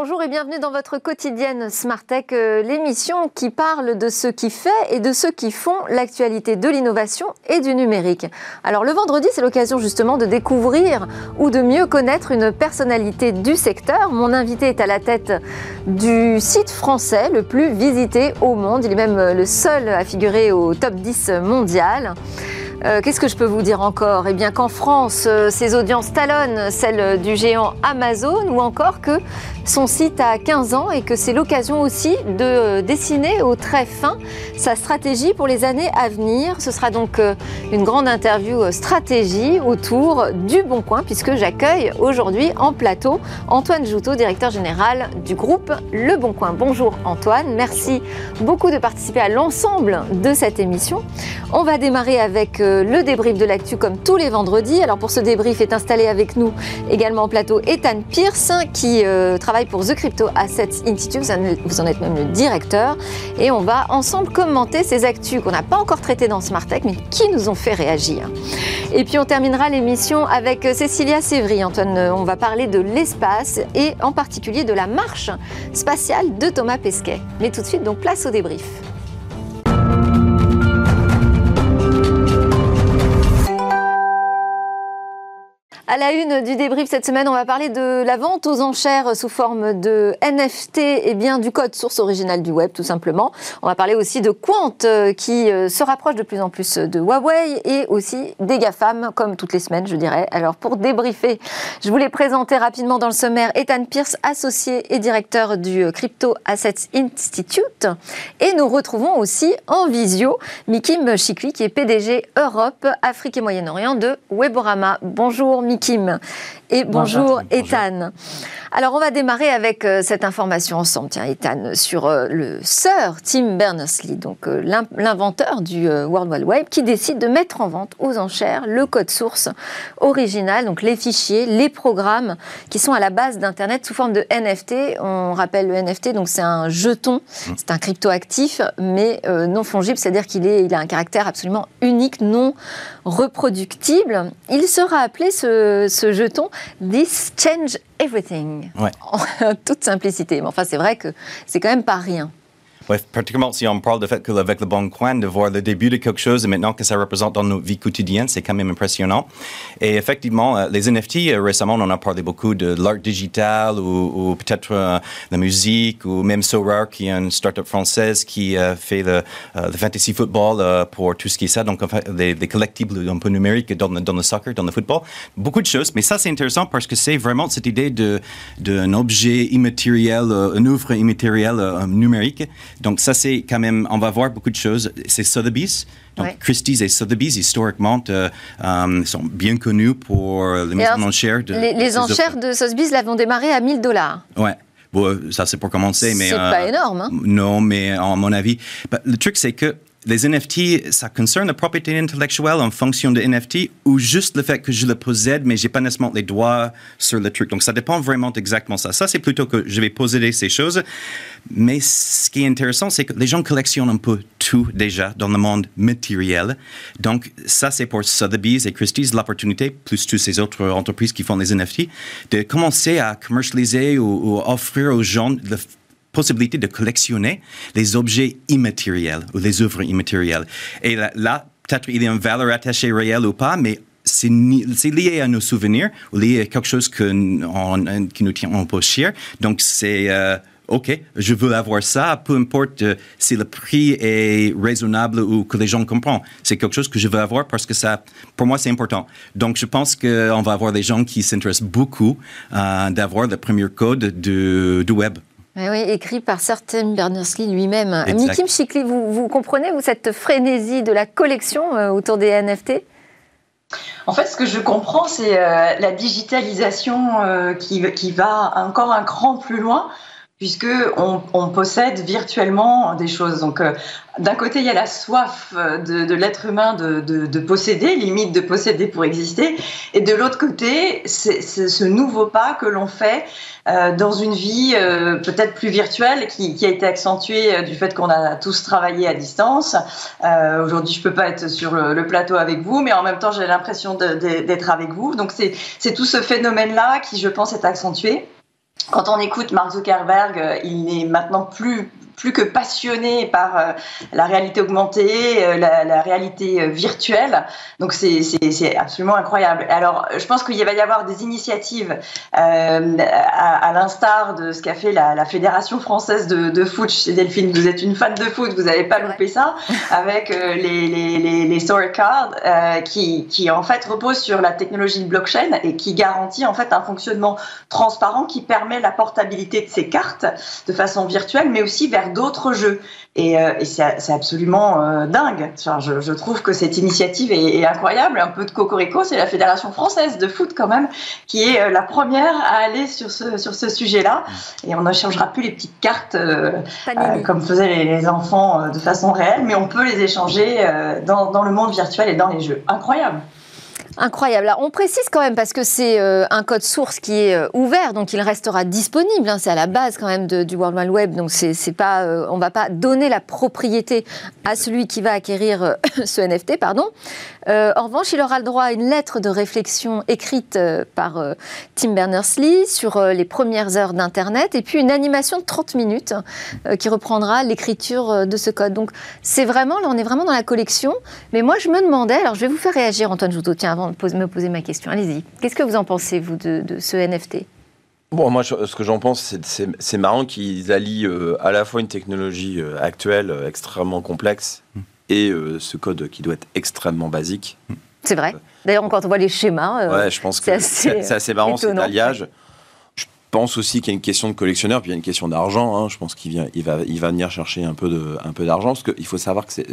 Bonjour et bienvenue dans votre quotidienne Smart Tech, euh, l'émission qui parle de ce qui fait et de ceux qui font l'actualité de l'innovation et du numérique. Alors le vendredi, c'est l'occasion justement de découvrir ou de mieux connaître une personnalité du secteur. Mon invité est à la tête du site français le plus visité au monde. Il est même le seul à figurer au top 10 mondial. Euh, qu'est-ce que je peux vous dire encore? Eh bien qu'en France, euh, ses audiences talonnent celles du géant Amazon ou encore que son site a 15 ans et que c'est l'occasion aussi de euh, dessiner au très fin sa stratégie pour les années à venir. Ce sera donc une grande interview stratégie autour du Bon Coin puisque j'accueille aujourd'hui en plateau Antoine Joutot, directeur général du groupe Le Bon Coin. Bonjour Antoine, merci beaucoup de participer à l'ensemble de cette émission. On va démarrer avec le débrief de l'actu comme tous les vendredis. Alors pour ce débrief est installé avec nous également au plateau Ethan Pierce qui euh, travaille pour The Crypto Assets Institute. Vous en êtes même le directeur. Et on va ensemble commenter ces actus qu'on n'a pas encore traitées dans Smart Tech mais qui nous ont fait réagir. Et puis on terminera l'émission avec Cécilia Sévry. Antoine, on va parler de l'espace et en particulier de la marche spatiale de Thomas Pesquet. Mais tout de suite donc place au débrief. À la une du débrief cette semaine, on va parler de la vente aux enchères sous forme de NFT et bien du code source original du web, tout simplement. On va parler aussi de Quant euh, qui euh, se rapproche de plus en plus de Huawei et aussi des GAFAM, comme toutes les semaines, je dirais. Alors, pour débriefer, je voulais présenter rapidement dans le sommaire Ethan Pierce, associé et directeur du Crypto Assets Institute. Et nous retrouvons aussi en visio Mikim Chikwi, qui est PDG Europe, Afrique et Moyen-Orient de Weborama. Bonjour Mikim. Kim. Et bonjour, Ethan. Alors on va démarrer avec euh, cette information ensemble, tiens Ethan, sur euh, le Sir Tim Berners-Lee, donc euh, l'inventeur du World Wide Web, qui décide de mettre en vente aux enchères le code source original, donc les fichiers, les programmes qui sont à la base d'Internet sous forme de NFT. On rappelle le NFT, donc c'est un jeton, mmh. c'est un cryptoactif, mais non fongible, c'est-à-dire qu'il il a un caractère absolument unique, non reproductible. Il sera appelé ce, ce jeton This Change Everything. En toute simplicité. Mais enfin, c'est vrai que c'est quand même pas rien. Ouais, particulièrement si on parle de fait qu'avec le Bon Coin, de voir le début de quelque chose et maintenant que ça représente dans nos vies quotidiennes, c'est quand même impressionnant. Et effectivement, euh, les NFT, euh, récemment, on en a parlé beaucoup de l'art digital ou, peut-être euh, la musique ou même Sorare, qui est une start-up française qui fait le, fantasy football pour tout ce qui est ça, donc des, collectibles un peu numériques dans le, soccer, dans le football. Beaucoup de choses, mais ça, c'est intéressant parce que c'est vraiment cette idée d'un objet immatériel, une œuvre immatérielle numérique donc ça, c'est quand même, on va voir beaucoup de choses. C'est Sotheby's. Donc Christie's et Sotheby's, historiquement, euh, euh, sont bien connus pour les maisons enchères. les, enchères de Sotheby's l'avons démarré à 1000 dollars. Ouais. Bon, ça c'est pour commencer, mais c'est pas euh, énorme. Hein? Non, mais à mon avis, bah, le truc c'est que les NFT, ça concerne la propriété intellectuelle en fonction de NFT ou juste le fait que je le possède, mais j'ai pas nécessairement les doigts sur le truc. Donc, ça dépend vraiment exactement ça. Ça, c'est plutôt que je vais posséder ces choses. Mais ce qui est intéressant, c'est que les gens collectionnent un peu tout déjà dans le monde matériel. Donc, ça, c'est pour Sotheby's et Christie's l'opportunité, plus toutes ces autres entreprises qui font les NFT, de commencer à commercialiser ou, ou offrir aux gens le possibilité de collectionner les objets immatériels ou les œuvres immatérielles. Et là, peut-être il y a une valeur attachée réelle ou pas, mais c'est lié à nos souvenirs ou lié à quelque chose que qui nous tient un peu cher. Donc, c'est... Euh, OK, je veux avoir ça, peu importe euh, si le prix est raisonnable ou que les gens comprennent. C'est quelque chose que je veux avoir parce que ça, pour moi, c'est important. Donc, je pense qu'on va avoir des gens qui s'intéressent beaucoup euh, d'avoir le premier code du web. Oui, écrit par certains Berners-Lee lui-même. Mikim Chikli, vous, vous comprenez vous, cette frénésie de la collection euh, autour des NFT en fait, ce que je comprends, c'est euh, la digitalisation euh, qui, qui, va encore un cran plus loin puisque on, possède virtuellement des choses. Donc, euh, d'un côté, il y a la soif euh, de, l'être humain de, posséder, limite de posséder pour exister, et de l'autre côté, c'est ce nouveau pas que l'on fait euh, dans une vie peut-être plus virtuelle, qui, a été accentuée du fait qu'on a tous travaillé à distance. Aujourd'hui, je peux pas être sur le, le, plateau avec vous, mais en même temps, j'ai l'impression d'être avec vous. Donc, c'est tout ce phénomène-là qui, je pense, est accentué. Quand on écoute Mark Zuckerberg, il n'est maintenant plus plus que passionné par euh, la réalité augmentée, euh, la, réalité euh, virtuelle. Donc c'est absolument incroyable. Alors je pense qu'il va y avoir des initiatives à, l'instar de ce qu'a fait la, Fédération française de, de, foot. Chez Delphine, vous êtes une fan de foot, vous n'avez pas loupé ça, avec les, les, les, les story cards qui, qui en fait reposent sur la technologie blockchain et qui garantit en fait un fonctionnement transparent qui permet la portabilité de ces cartes de façon virtuelle, mais aussi vers d'autres jeux. Et, euh, c'est absolument euh, dingue. je, trouve que cette initiative est, incroyable. Un peu de cocorico, c'est la Fédération française de foot quand même, qui est euh, la première à aller sur ce, sur ce sujet-là. Et on n'échangera plus les petites cartes comme faisaient les, enfants de façon réelle, mais on peut les échanger dans, dans le monde virtuel et dans les jeux. Incroyable. Incroyable. on précise quand même parce que c'est euh, un code source qui est euh, ouvert, donc il restera disponible. Hein. c'est à la base quand même du World Wide Web, donc c'est pas, euh, on va pas donner la propriété à celui qui va acquérir ce NFT, pardon. en revanche, il aura le droit à une lettre de réflexion écrite par Tim Berners-Lee sur les premières heures d'Internet, et puis une animation de 30 minutes qui reprendra l'écriture de ce code. Donc c'est vraiment, là, on est vraiment dans la collection. Mais moi, je me demandais, alors je vais vous faire réagir, Antoine Joutot, tiens, avant de me poser ma question. Allez-y. Qu'est-ce que vous en pensez, vous, de, ce NFT Bon, moi, ce que j'en pense, c'est marrant qu'ils allient euh, à la fois une technologie euh, actuelle euh, extrêmement complexe hmm. et ce code qui doit être extrêmement basique. Hmm. C'est vrai. D'ailleurs, quand on voit les schémas, ouais, je pense que c'est assez, marrant cet alliage. Pense aussi qu'il y a une question de collectionneur, puis il y a une question d'argent. Hein. Je pense qu'il vient, il va, il va venir chercher un peu de, un peu d'argent, parce qu'il faut savoir que c'est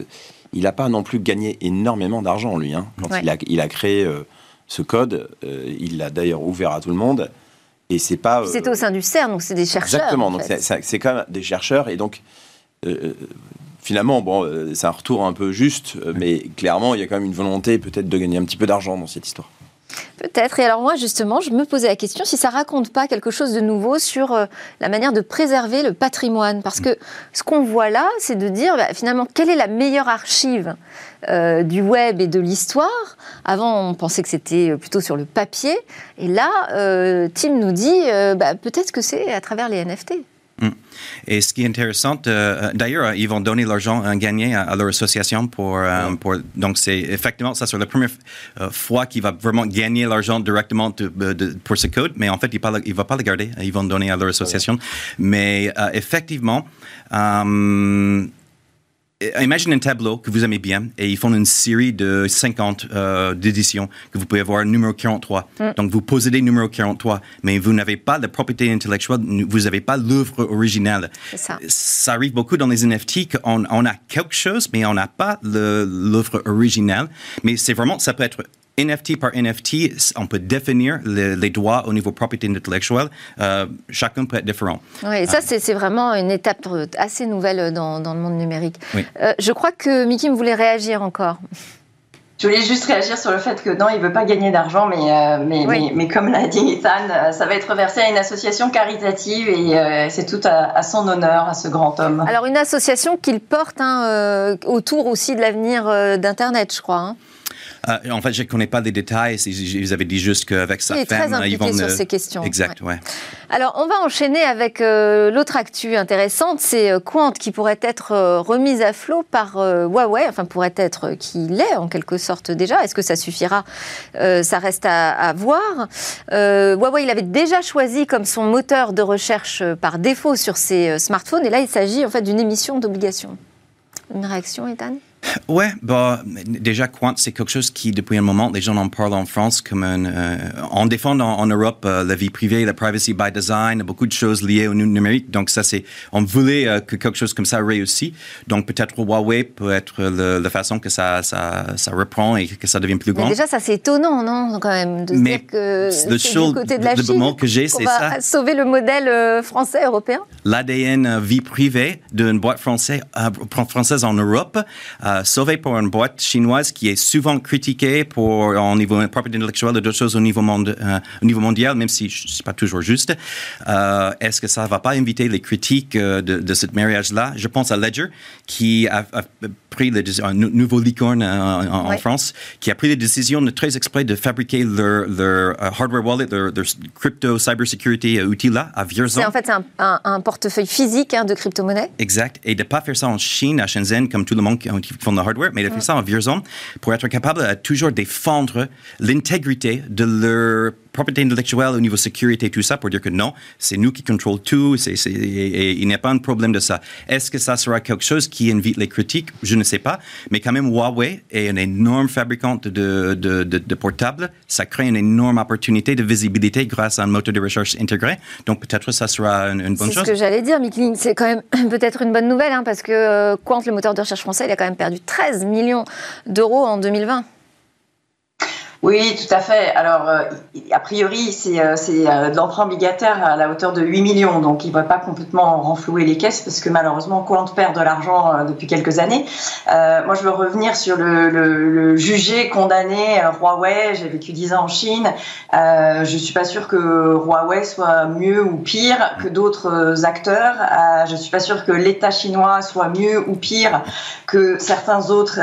il n'a pas non plus gagné énormément d'argent, lui. Hein. Quand il, a, créé euh, ce code, euh, il l'a d'ailleurs ouvert à tout le monde. Et c'est pas. c'est au sein du CERN, donc c'est des chercheurs. Exactement, donc c'est quand même des chercheurs. Et donc, euh, finalement, bon, c'est un retour un peu juste, mais clairement, il y a quand même une volonté peut-être de gagner un petit peu d'argent dans cette histoire. Peut-être. Et alors moi, justement, je me posais la question si ça raconte pas quelque chose de nouveau sur euh, la manière de préserver le patrimoine. Parce que ce qu'on voit là, c'est de dire bah, finalement quelle est la meilleure archive euh, du web et de l'histoire? Avant, on pensait que c'était euh, plutôt sur le papier. Et là, Tim nous dit bah, peut-être que c'est à travers les NFT. Mm. Et ce qui est intéressant, euh, d'ailleurs, ils vont donner l'argent gagné à, leur association pour, euh, pour donc c'est effectivement ça c'est la première euh, fois qu'il va vraiment gagner l'argent directement pour ce code, mais en fait il ne va pas le garder, ils vont donner à leur association. Mais effectivement. Imaginez un tableau que vous aimez bien et ils font une série de 50 euh, d'éditions que vous pouvez avoir numéro 43. Mm. Donc vous possédez numéro 43, mais vous n'avez pas de propriété intellectuelle, vous n'avez pas l'œuvre originale. Ça. ça. arrive beaucoup dans les NFT qu'on on a quelque chose, mais on n'a pas l'œuvre originale. Mais c'est vraiment, ça peut être NFT par NFT, on peut définir les, droits au niveau propriété intellectuelle. Euh, chacun peut être différent. Oui, ça, c'est vraiment une étape assez nouvelle dans, le monde numérique. Euh, je crois que Mickey me voulait réagir encore. Je voulais juste réagir sur le fait que non, il ne veut pas gagner d'argent, mais, euh, mais, mais, comme l'a dit Ethan, ça va être versé à une association caritative et c'est tout à, son honneur, à ce grand homme. Alors, une association qu'il porte hein, autour aussi de l'avenir d'Internet, je crois. Hein. Euh, en fait, je ne connais pas les détails. Ils avaient dit juste qu'avec sa il femme, très ils vont. sur ces questions. Exact, ouais. Alors, on va enchaîner avec euh, l'autre actu intéressante, c'est euh, Quant qui pourrait être remise à flot par Huawei, enfin pourrait être qui l'est en quelque sorte déjà. Est-ce que ça suffira Ça reste à, à voir. Huawei, il avait déjà choisi comme son moteur de recherche par défaut sur ses smartphones, et là, il s'agit en fait d'une émission d'obligation. Une réaction, Ethan? Ouais, bah, déjà, Quant, c'est quelque chose qui, depuis un moment, les gens en parlent en France comme un. Euh, on défend en, Europe euh, la vie privée, la privacy by design, beaucoup de choses liées au numérique. Donc, ça, c'est. On voulait euh, que quelque chose comme ça réussisse. Donc, peut-être Huawei peut être la façon que ça, ça, ça, reprend et que ça devient plus grand. Mais déjà, ça, c'est étonnant, non, quand même, de dire que le du côté de la Chine que j'ai, c'est ça. sauver le modèle français, européen L'ADN vie privée d'une boîte française, française en Europe sauvé pour une boîte chinoise qui est souvent critiquée pour, au niveau propriété intellectuelle et d'autres choses au niveau, euh, mondial, même si ce n'est pas toujours juste. Euh, est-ce que ça ne va pas inviter les critiques euh, de, de ce mariage-là? Je pense à Ledger, qui a, pris un nouveau licorne en, France, qui a pris la décision de très exprès de fabriquer leur, leur hardware wallet, leur, crypto cybersecurity outil là à Vierzon. C'est en fait un, un, portefeuille physique hein, de crypto-monnaie. Exact. Et de ne pas faire ça en Chine, à Shenzhen, comme tout le monde qui font le hardware, mais de faire ça en Vierzon pour être capable de toujours défendre l'intégrité de leur propriété intellectuelle au niveau sécurité, tout ça, pour dire que non, c'est nous qui contrôlons tout, et, il n'y a pas un problème de ça. Est-ce que ça sera quelque chose qui invite les critiques? Je ne sais pas, mais quand même, Huawei est un énorme fabricant de, de, de, portables. Ça crée une énorme opportunité de visibilité grâce à un moteur de recherche intégré. Donc peut-être ça sera une, bonne chose. C'est ce que j'allais dire, Mickling. C'est quand même peut-être une bonne nouvelle, hein, parce que euh, Quant, le moteur de recherche français, il a quand même perdu 13 millions d'euros en 2020. Oui, tout à fait. Alors, euh, a priori, c'est euh, euh, de l'emprunt obligataire à la hauteur de 8 millions, donc il ne va pas complètement renflouer les caisses parce que malheureusement, Quant perd de l'argent depuis quelques années. moi, je veux revenir sur le, jugé condamné Huawei. J'ai vécu 10 ans en Chine. je ne suis pas sûre que Huawei soit mieux ou pire que d'autres acteurs. je ne suis pas sûre que l'État chinois soit mieux ou pire que certains autres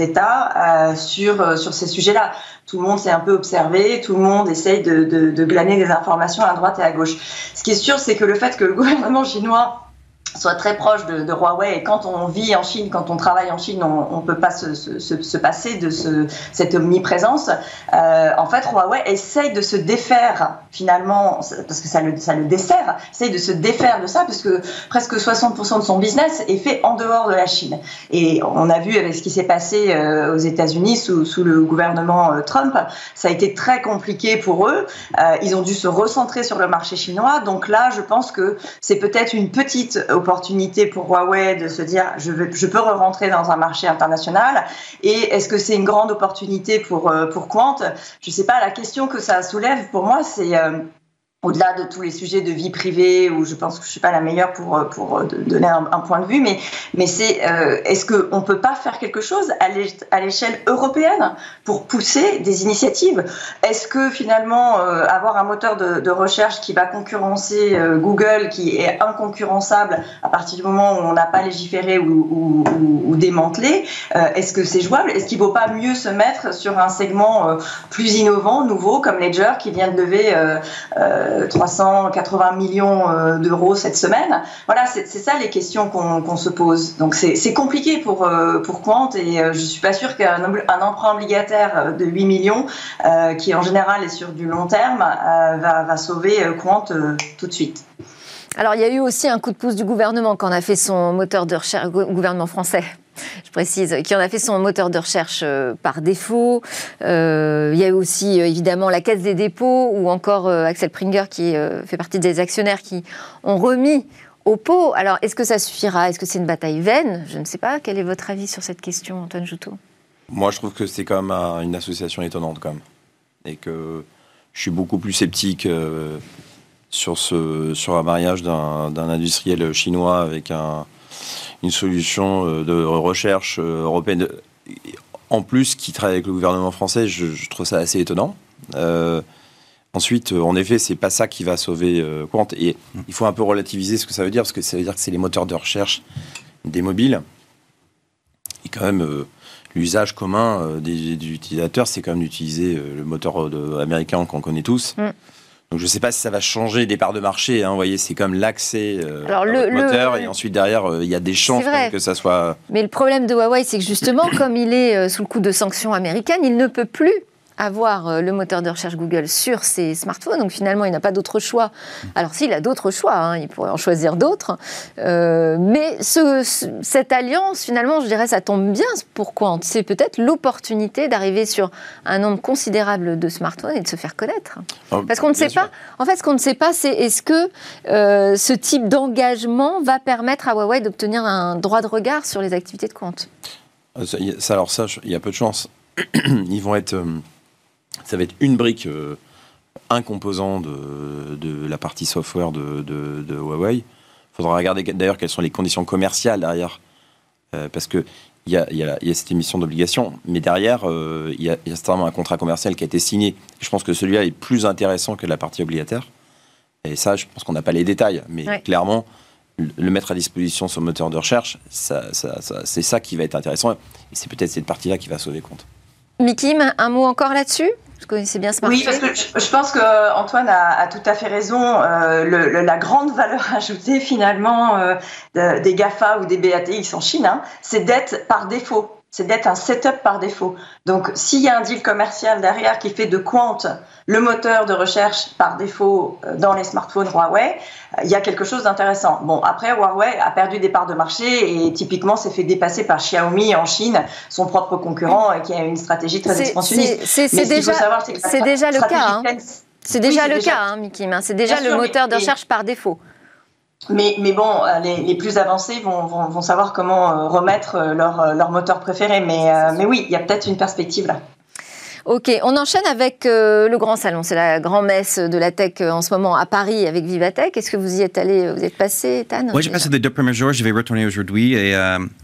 États sur, sur ces sujets-là tout le monde s'est un peu observé, tout le monde essaye de, de, glaner des informations à droite et à gauche. Ce qui est sûr, c'est que le fait que le gouvernement chinois soit très proche de, Huawei. Et quand on vit en Chine, quand on travaille en Chine, on ne peut pas se, se, se, passer de ce, cette omniprésence. Euh, en fait, Huawei essaye de se défaire finalement, parce que ça le, dessert, essaye de se défaire de ça, parce que presque 60% de son business est fait en dehors de la Chine. Et on a vu avec ce qui s'est passé euh, aux États-Unis sous, le gouvernement euh, Trump, ça a été très compliqué pour eux. Ils ont dû se recentrer sur le marché chinois. Donc là, je pense que c'est peut-être une petite opportunité pour Huawei de se dire je, peux re-rentrer dans un marché international. Et est-ce que c'est une grande opportunité pour, euh, pour Quant? Je ne sais pas, la question que ça soulève pour moi, c'est euh, au-delà de tous les sujets de vie privée, où je pense que je suis pas la meilleure pour, euh, pour euh, donner un, point de vue, mais, mais c'est euh, est-ce qu'on peut pas faire quelque chose à l'échelle européenne pour pousser des initiatives? Est-ce que finalement avoir un moteur de, de, recherche qui va concurrencer Google, qui est inconcurrençable à partir du moment où on n'a pas légiféré ou, ou, ou, démantelé, est-ce que c'est jouable? Est-ce qu'il ne vaut pas mieux se mettre sur un segment plus innovant, nouveau, comme Ledger, qui vient de lever 380 millions euh, d'euros cette semaine. Voilà, c'est ça les questions qu'on se pose. Donc c'est compliqué pour, euh, pour Quant et euh, je suis pas sûre qu'un emprunt obligataire de 8 millions, qui en général est sur du long terme, va, sauver Quant tout de suite. Alors il y a eu aussi un coup de pouce du gouvernement quand on a fait son moteur de recherche, gouvernement français, je précise, qui en a fait son moteur de recherche euh, par défaut. Euh, il y a eu aussi euh, évidemment la Caisse des dépôts ou encore Axel Pringer qui fait partie des actionnaires qui ont remis au pot. Alors est-ce que ça suffira? Est-ce que c'est une bataille vaine? Je ne sais pas. Quel est votre avis sur cette question, Antoine Joutot Moi, je trouve que c'est quand même une association étonnante quand même. Et que je suis beaucoup plus sceptique sur, ce, sur un mariage d'un industriel chinois avec un, une solution euh, de recherche euh, européenne. En plus, qui travaille avec le gouvernement français, je, trouve ça assez étonnant. Euh, ensuite, en effet, c'est pas ça qui va sauver Quant. Et il faut un peu relativiser ce que ça veut dire, parce que ça veut dire que c'est les moteurs de recherche des mobiles. Et quand même, l'usage commun des, utilisateurs, c'est quand même d'utiliser le moteur américain qu'on connaît tous. Mm. Donc je ne sais pas si ça va changer des parts de marché. Hein, vous voyez, c'est comme l'accès euh, au moteur et ensuite derrière, euh, il y a des chances que ça soit. Mais le problème de Huawei, c'est que justement, comme il est euh, sous le coup de sanctions américaines, il ne peut plus avoir euh, le moteur de recherche Google sur ses smartphones. Donc finalement, il n'a pas d'autre choix. Alors s'il a d'autres choix, hein, il pourrait en choisir d'autres. Euh, mais cette alliance, finalement, je dirais, ça tombe bien pour Quant. C'est peut-être l'opportunité d'arriver sur un nombre considérable de smartphones et de se faire connaître. Oh, Parce qu'on ne sait pas. En fait, ce qu'on ne sait pas, c'est est-ce que euh, ce type d'engagement va permettre à Huawei d'obtenir un droit de regard sur les activités de Quant. alors ça, il y a peu de chance. Ils vont être ça va être une brique, euh, un composant de, la partie software de, Huawei. Il faudra regarder d'ailleurs quelles sont les conditions commerciales derrière. Euh, parce que il y, a, cette émission d'obligation, mais derrière, euh, il y, a, certainement un contrat commercial qui a été signé. Je pense que celui-là est plus intéressant que la partie obligataire. Et ça, je pense qu'on n'a pas les détails, mais clairement, le mettre à disposition sur le moteur de recherche, c'est ça qui va être intéressant. Et c'est peut-être cette partie-là qui va sauver compte. Mikim, un mot encore là-dessus? Connaissez bien ce marché. Oui, parce que je, pense que Antoine a, tout à fait raison. Euh, la grande valeur ajoutée finalement euh, des Gafa ou des BATX en Chine, hein, c'est d'être par défaut c'est d'être un setup par défaut. Donc, s'il y a un deal commercial derrière qui fait de Quant le moteur de recherche par défaut euh, dans les smartphones Huawei, euh, il y a quelque chose d'intéressant. Bon, après, Huawei a perdu des parts de marché et typiquement s'est fait dépasser par Xiaomi en Chine, son propre concurrent, qui a une stratégie très expansionniste. C'est déjà, déjà, le cas. C'est déjà le cas, hein, Mickey. Hein. C'est déjà le moteur de recherche par défaut. Mais, mais bon, euh, les, les plus avancés vont, vont, vont, savoir comment euh, remettre euh, leur, leur moteur préféré. Mais, mais oui, il y a peut-être une perspective là. Ok, on enchaîne avec euh, le grand salon. C'est la grand-messe de la tech euh, en ce moment à Paris avec Vivatech. Est-ce que vous y êtes allé, euh, vous êtes passé, Tan Oui, j'ai passé les deux premiers jours. Je vais retourner aujourd'hui. Et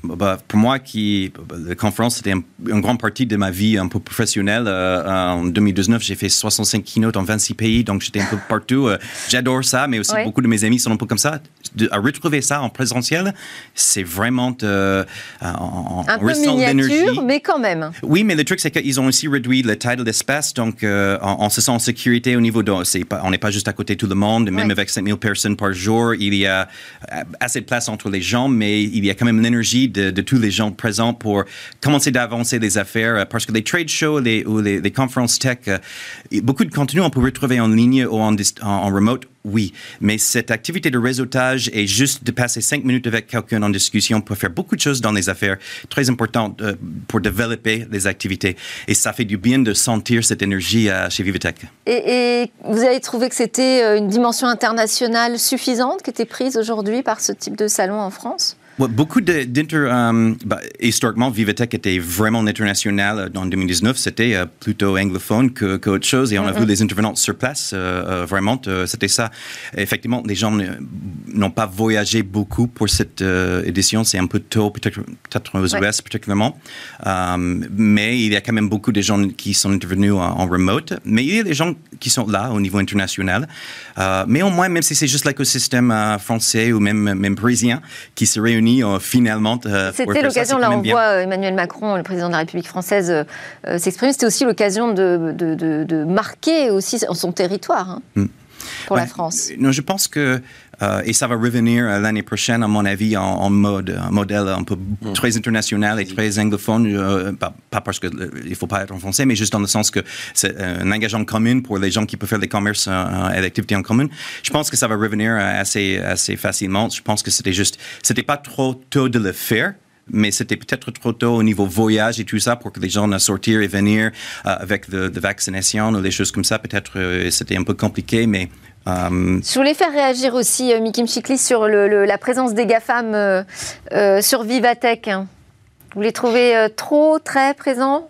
bah, pour moi, qui, la conférence, c'était une grande partie de ma vie un peu professionnelle. en 2019, j'ai fait 65 keynotes en 26 pays, donc j'étais un peu partout. J'adore ça, mais aussi beaucoup de mes amis sont un peu comme ça. De, à retrouver ça en présentiel, c'est vraiment en, un peu miniature, mais quand même. Oui, mais le truc, c'est qu'ils ont aussi réduit le taille de l'espace, donc euh, on, se sent en sécurité au niveau de... Pas, on n'est pas juste à côté de tout le monde, même avec 5000 personnes par jour, il y a euh, assez de place entre les gens, mais il y a quand même l'énergie de, tous les gens présents pour commencer d'avancer les affaires, euh, parce que les trade shows les, ou les, conférences tech, beaucoup de contenu on peut retrouver en ligne ou en, en remote oui, mais cette activité de réseautage et juste de passer cinq minutes avec quelqu'un en discussion peut faire beaucoup de choses dans les affaires, très importantes pour développer les activités. Et ça fait du bien de sentir cette énergie euh, chez Vivatech. Et, vous avez trouvé que c'était euh, une dimension internationale suffisante qui était prise aujourd'hui par ce type de salon en France? Beaucoup d'inter... Um, bah, historiquement, Vivatech était vraiment international en 2019. C'était euh, plutôt anglophone qu'autre que chose. Et on a vu les intervenants sur place. Euh, euh, vraiment, c'était ça. Effectivement, les gens n'ont pas voyagé beaucoup pour cette édition. C'est un peu tôt, peut-être peut aux US particulièrement. Mais il y a quand même beaucoup de gens qui sont intervenus en, remote. Mais il y a des gens qui sont là au niveau international. mais au moins, même si c'est juste l'écosystème français ou même, même parisien qui se réunit euh, finalement. Euh, C'était l'occasion, là on voit euh, Emmanuel Macron, le président de la République française, s'exprimer. C'était aussi l'occasion de, de, marquer aussi son territoire. Hein. Hmm pour la France Non, je pense que euh, et ça va revenir euh, l'année prochaine, à mon avis, en, mode, un modèle un peu mm. très international et très anglophone. Euh, pas, parce qu'il ne faut pas être en français, mais juste dans le sens que c'est un engagement commun pour les gens qui peuvent faire des commerces et l'activité en commun. Je pense que ça va revenir assez, assez facilement. Je pense que c'était juste, c'était pas trop tôt de le faire mais c'était peut-être trop tôt au niveau voyage et tout ça pour que les gens sortir et venir avec de, de vaccination ou des choses comme ça. Peut-être c'était un peu compliqué, mais euh, Je voulais faire réagir aussi, euh, Mikim Chikli, sur la présence des GAFAM euh, sur Vivatech. Vous les trouvez trop, très présents?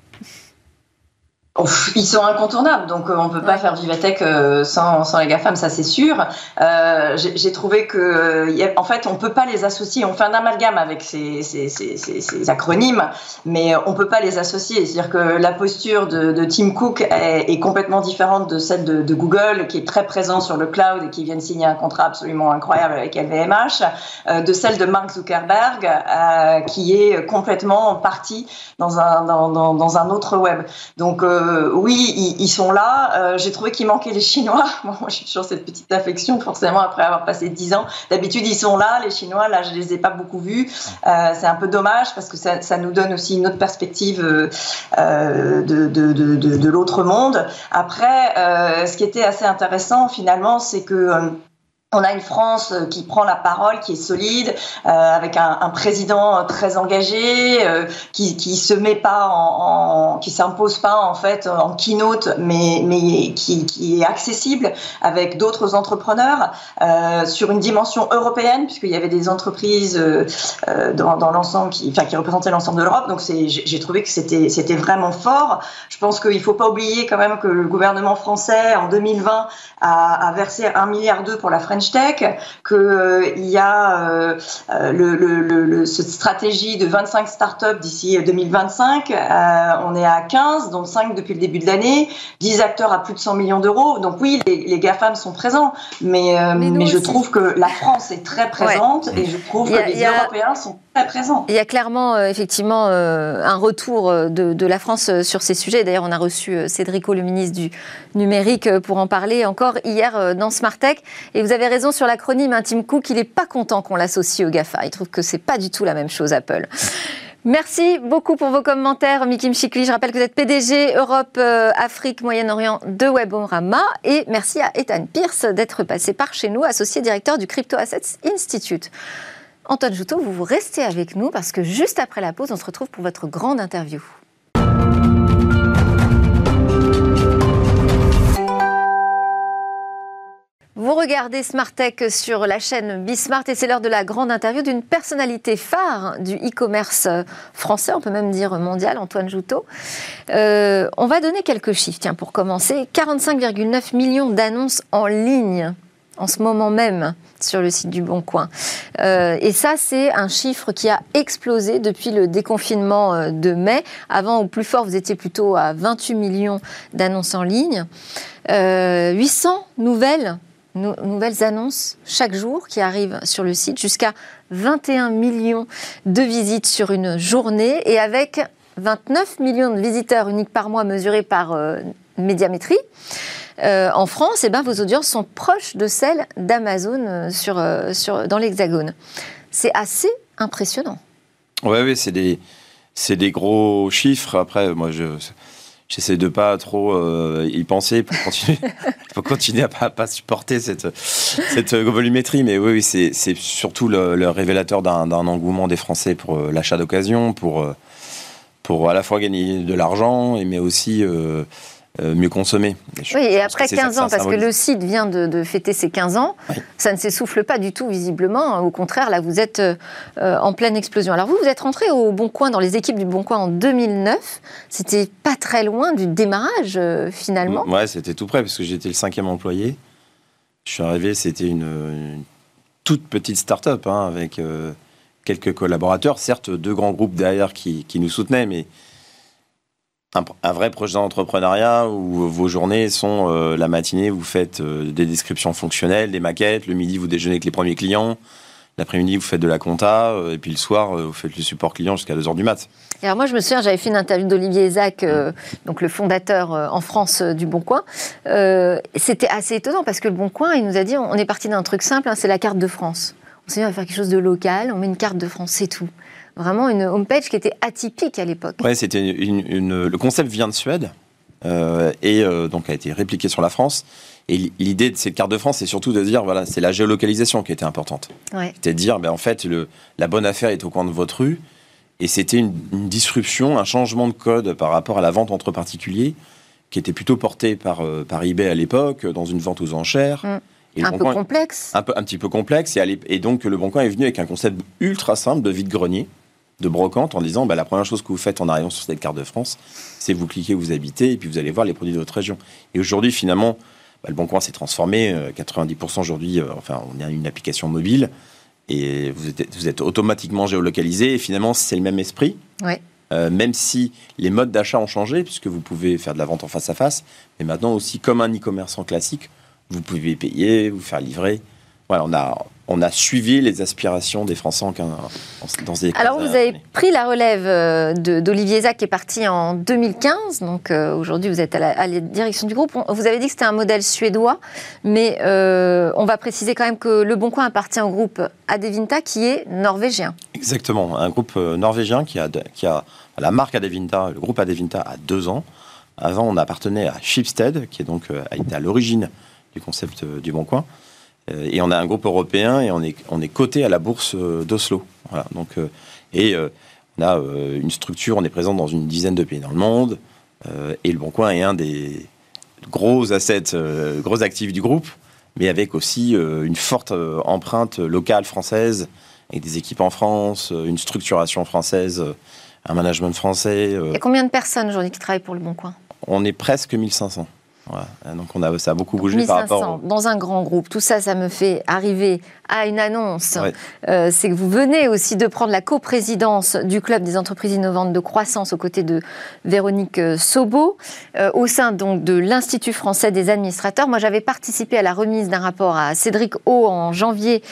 Ils sont incontournables, donc euh, on ne peut pas faire Vivatech euh, sans, sans les GAFAM, ça c'est sûr. Euh, J'ai trouvé que, en fait, on ne peut pas les associer. On fait un amalgame avec ces, ces, ces, ces acronymes, mais on ne peut pas les associer. C'est-à-dire que la posture de, de Tim Cook est, est, complètement différente de celle de, de, Google, qui est très présent sur le cloud et qui vient de signer un contrat absolument incroyable avec LVMH, de celle de Mark Zuckerberg, euh, qui est complètement parti dans un, dans, dans, dans un autre web. Donc, euh, oui, ils, sont là. Euh, j'ai trouvé qu'il manquait les Chinois. moi, j'ai toujours cette petite affection, forcément, après avoir passé 10 ans. D'habitude, ils sont là, les Chinois. Là, je les ai pas beaucoup vus. Euh, c'est un peu dommage parce que ça, nous donne aussi une autre perspective de l'autre monde. Après, ce qui était assez intéressant, finalement, c'est que on a une France euh, qui prend la parole, qui est solide, euh, avec un, président très engagé, euh, qui, qui se met pas qui s'impose pas en fait en keynote, mais mais qui, est accessible avec d'autres entrepreneurs euh, sur une dimension européenne, puisqu'il y avait des entreprises euh, dans, l'ensemble qui, enfin, qui représentaient l'ensemble de l'Europe. Donc j'ai trouvé que c'était vraiment fort. Je pense qu'il faut pas oublier quand même que le gouvernement français en 2020 a, versé un milliard d'euros pour la French Tech, qu'il euh, y a euh, euh, le, cette stratégie de 25 startups d'ici 2025. on est à 15, dont 5 depuis le début de l'année, 10 acteurs à plus de 100 millions d'euros. Donc oui, les, GAFAM sont présents, mais, euh, mais, je trouve que la France est très présente et je trouve que les Européens sont très présents. Il y a clairement, euh, effectivement, euh, un retour de, de, la France sur ces sujets. D'ailleurs, on a reçu Cédrico, le ministre du numérique, pour en parler encore hier dans Smartech. Et vous avez raison sur l'acronyme Intime Cook, il n'est pas content qu'on l'associe au GAFA. Il trouve que c'est pas du tout la même chose, Apple. Merci beaucoup pour vos commentaires, Mikim Chikli. Je rappelle que vous êtes PDG Europe, euh, Afrique, Moyen-Orient de Webomrama. Et merci à Ethan Pierce d'être passé par chez nous, associé directeur du Crypto Assets Institute. Antoine Joutot, vous vous restez avec nous parce que juste après la pause, on se retrouve pour votre grande interview. Vous regardez Smart Tech sur la chaîne Bismart et c'est l'heure de la grande interview d'une personnalité phare du e-commerce français, on peut même dire mondial, Antoine Joutot. Euh, on va donner quelques chiffres, tiens, pour commencer. 45,9 millions d'annonces en ligne en ce moment même sur le site du Bon Coin. Euh, et ça, c'est un chiffre qui a explosé depuis le déconfinement euh, de mai. Avant, au plus fort, vous étiez plutôt à 28 millions d'annonces en ligne. 800 nouvelles nouvelles annonces chaque jour qui arrivent sur le site, jusqu'à 21 millions de visites sur une journée et avec 29 millions de visiteurs uniques par mois mesurés par euh, médiamétrie. Euh, en France, eh ben, vos audiences sont proches de celles d'Amazon euh, sur, sur, dans l'Hexagone. C'est assez impressionnant. Oui, ouais, c'est des, des gros chiffres. Après, moi, je j'essaie de pas trop euh, y penser pour continuer, pour continuer à pas, pas supporter cette, cette volumétrie. Mais oui, c'est surtout le, révélateur d'un engouement des Français pour euh, l'achat d'occasion, pour, euh, pour à la fois gagner de l'argent, mais aussi mieux consommer. oui, et après 15 ans, parce que le site vient de, fêter ses 15 ans, ça ne s'essouffle pas du tout visiblement. Au contraire, là, vous êtes euh, en pleine explosion. Alors vous, vous êtes rentré au Bon Coin, dans les équipes du Bon Coin en 2009. C'était pas très loin du démarrage, euh, finalement. Ouais, c'était tout près, parce que j'étais le cinquième employé. Je suis arrivé, c'était une, toute petite start-up, hein, avec quelques collaborateurs. Certes, deux grands groupes derrière qui, qui nous soutenaient, mais un, vrai projet d'entrepreneuriat où vos journées sont euh, la matinée, vous faites euh, des descriptions fonctionnelles, des maquettes, le midi, vous déjeunez avec les premiers clients, l'après-midi, vous faites de la compta, euh, et puis le soir, vous faites le support client jusqu'à 2h du mat. Et alors moi, je me souviens, j'avais fait une interview d'Olivier Isaac, donc le fondateur en France du Bon Coin. C'était assez étonnant parce que le Bon Coin, il nous a dit on est parti d'un truc simple, hein, c'est la carte de France. On s'est dit on va faire quelque chose de local, on met une carte de France, c'est tout vraiment une homepage qui était atypique à l'époque. Oui, c'était une, le concept vient de Suède euh, et euh, donc a été répliqué sur la France. Et l'idée de cette carte de France, c'est surtout de dire, voilà, c'est la géolocalisation qui était importante. Ouais. C'était de dire, ben, en fait, le, la bonne affaire est au coin de votre rue. Et c'était une, disruption, un changement de code par rapport à la vente entre particuliers, qui était plutôt porté par, euh, par eBay à l'époque, dans une vente aux enchères. Mm. Et un peu complexe. Un, peu, un petit peu complexe. Et, et donc, le Bon Coin est venu avec un concept ultra simple de vide-grenier de brocante en disant bah, la première chose que vous faites en arrivant sur cette carte de France, c'est vous cliquez où vous habitez et puis vous allez voir les produits de votre région. Et aujourd'hui, finalement, bah, le Bon Coin s'est transformé. 90% euh, aujourd'hui, euh, enfin, on a une application mobile et vous êtes, vous êtes automatiquement géolocalisé. Et finalement, c'est le même esprit. Euh, même si les modes d'achat ont changé, puisque vous pouvez faire de la vente en face à face, mais maintenant aussi, comme un e-commerçant classique, vous pouvez payer, vous faire livrer. Voilà, on a, on a suivi les aspirations des Français en, dans ces Alors, vous avez pris la relève euh, d'Olivier Zac qui est parti en 2015. Donc, euh, aujourd'hui, vous êtes à la, direction du groupe. vous avez dit que c'était un modèle suédois, mais euh, on va préciser quand même que Le Bon Coin appartient au groupe Adevinta qui est norvégien. Exactement, un groupe norvégien qui a, qui a la marque Adevinta, le groupe Adevinta a deux ans. Avant, on appartenait à Shipstead, qui est donc a été à l'origine du concept du Bon Coin. Euh, et on a un groupe européen et on est, on est coté à la bourse euh, d'Oslo. Voilà, donc, euh, et on a une structure, on est présent dans une dizaine de pays dans le monde. et le Bon Coin est un des gros assets, gros actifs du groupe, mais avec aussi une forte empreinte locale française, avec des équipes en France, une structuration française, un management français. Il y a combien de personnes aujourd'hui qui travaillent pour le Bon Coin? On est presque 1500. Donc on a, ça a beaucoup bougé par rapport. Dans un grand groupe, tout ça, ça me fait arriver à une annonce. Euh, c'est que vous venez aussi de prendre la coprésidence du Club des entreprises innovantes de croissance aux côtés de Véronique euh, Sobo, euh, au sein donc de l'Institut français des administrateurs. Moi, j'avais participé à la remise d'un rapport à Cédric O en janvier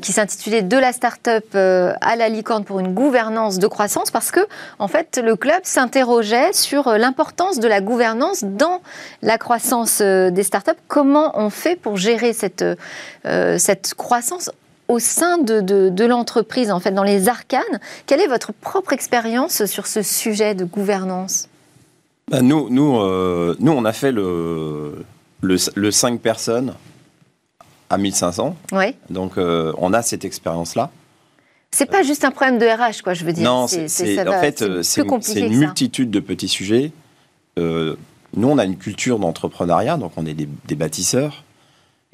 qui s'intitulait De la start-up à la licorne pour une gouvernance de croissance parce que, en fait, le club s'interrogeait sur l'importance de la gouvernance dans la croissance des start-up. Comment on fait pour gérer cette, cette croissance au sein de, l'entreprise, en fait, dans les arcanes? Quelle est votre propre expérience sur ce sujet de gouvernance? Bah, nous, nous, euh, nous, on a fait le, le, 5 personnes à 1500. Oui. Donc, euh, on a cette expérience-là. C'est pas juste un problème de RH, quoi, je veux dire. Non, c'est, en fait, c'est, une multitude de petits sujets. Euh, nous, on a une culture d'entrepreneuriat, donc on est des, des bâtisseurs,